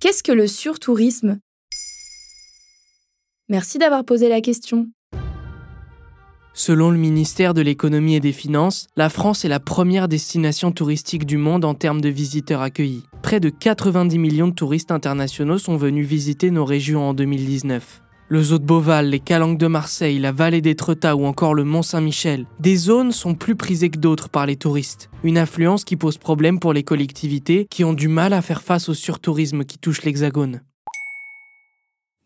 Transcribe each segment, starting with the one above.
Qu'est-ce que le surtourisme? Merci d'avoir posé la question. Selon le ministère de l'économie et des finances, la France est la première destination touristique du monde en termes de visiteurs accueillis. Près de 90 millions de touristes internationaux sont venus visiter nos régions en 2019. Le Zoo de Beauval, les Calanques de Marseille, la vallée des Tretas ou encore le Mont Saint-Michel, des zones sont plus prisées que d'autres par les touristes. Une influence qui pose problème pour les collectivités qui ont du mal à faire face au surtourisme qui touche l'Hexagone.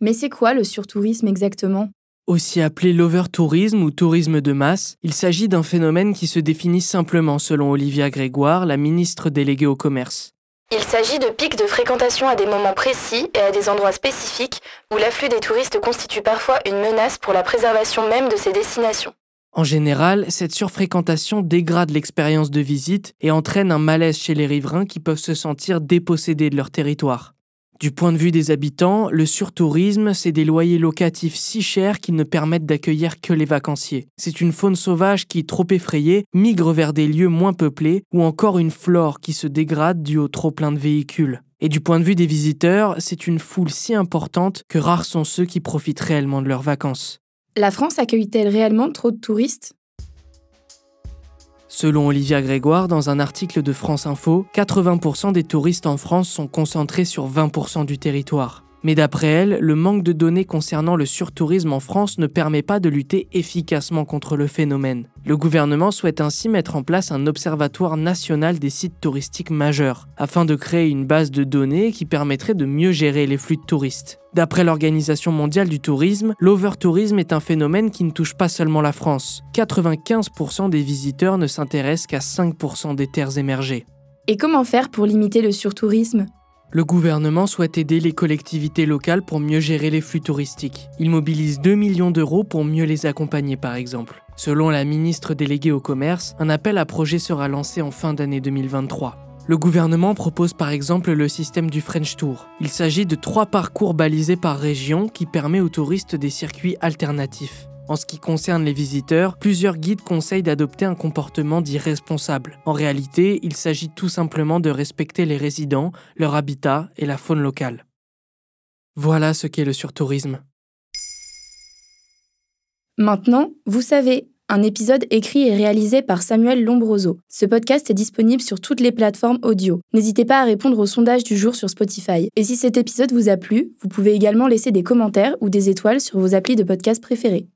Mais c'est quoi le surtourisme exactement? Aussi appelé l'overtourisme ou tourisme de masse, il s'agit d'un phénomène qui se définit simplement selon Olivia Grégoire, la ministre déléguée au commerce. Il s'agit de pics de fréquentation à des moments précis et à des endroits spécifiques où l'afflux des touristes constitue parfois une menace pour la préservation même de ces destinations. En général, cette surfréquentation dégrade l'expérience de visite et entraîne un malaise chez les riverains qui peuvent se sentir dépossédés de leur territoire. Du point de vue des habitants, le surtourisme, c'est des loyers locatifs si chers qu'ils ne permettent d'accueillir que les vacanciers. C'est une faune sauvage qui, trop effrayée, migre vers des lieux moins peuplés, ou encore une flore qui se dégrade dû au trop plein de véhicules. Et du point de vue des visiteurs, c'est une foule si importante que rares sont ceux qui profitent réellement de leurs vacances. La France accueille-t-elle réellement trop de touristes? Selon Olivia Grégoire, dans un article de France Info, 80% des touristes en France sont concentrés sur 20% du territoire. Mais d'après elle, le manque de données concernant le surtourisme en France ne permet pas de lutter efficacement contre le phénomène. Le gouvernement souhaite ainsi mettre en place un observatoire national des sites touristiques majeurs, afin de créer une base de données qui permettrait de mieux gérer les flux de touristes. D'après l'Organisation mondiale du tourisme, l'overtourisme est un phénomène qui ne touche pas seulement la France. 95% des visiteurs ne s'intéressent qu'à 5% des terres émergées. Et comment faire pour limiter le surtourisme? Le gouvernement souhaite aider les collectivités locales pour mieux gérer les flux touristiques. Il mobilise 2 millions d'euros pour mieux les accompagner par exemple. Selon la ministre déléguée au commerce, un appel à projet sera lancé en fin d'année 2023. Le gouvernement propose par exemple le système du French Tour. Il s'agit de trois parcours balisés par région qui permet aux touristes des circuits alternatifs. En ce qui concerne les visiteurs, plusieurs guides conseillent d'adopter un comportement dit responsable. En réalité, il s'agit tout simplement de respecter les résidents, leur habitat et la faune locale. Voilà ce qu'est le surtourisme. Maintenant, vous savez, un épisode écrit et réalisé par Samuel Lombroso. Ce podcast est disponible sur toutes les plateformes audio. N'hésitez pas à répondre au sondage du jour sur Spotify. Et si cet épisode vous a plu, vous pouvez également laisser des commentaires ou des étoiles sur vos applis de podcast préférés.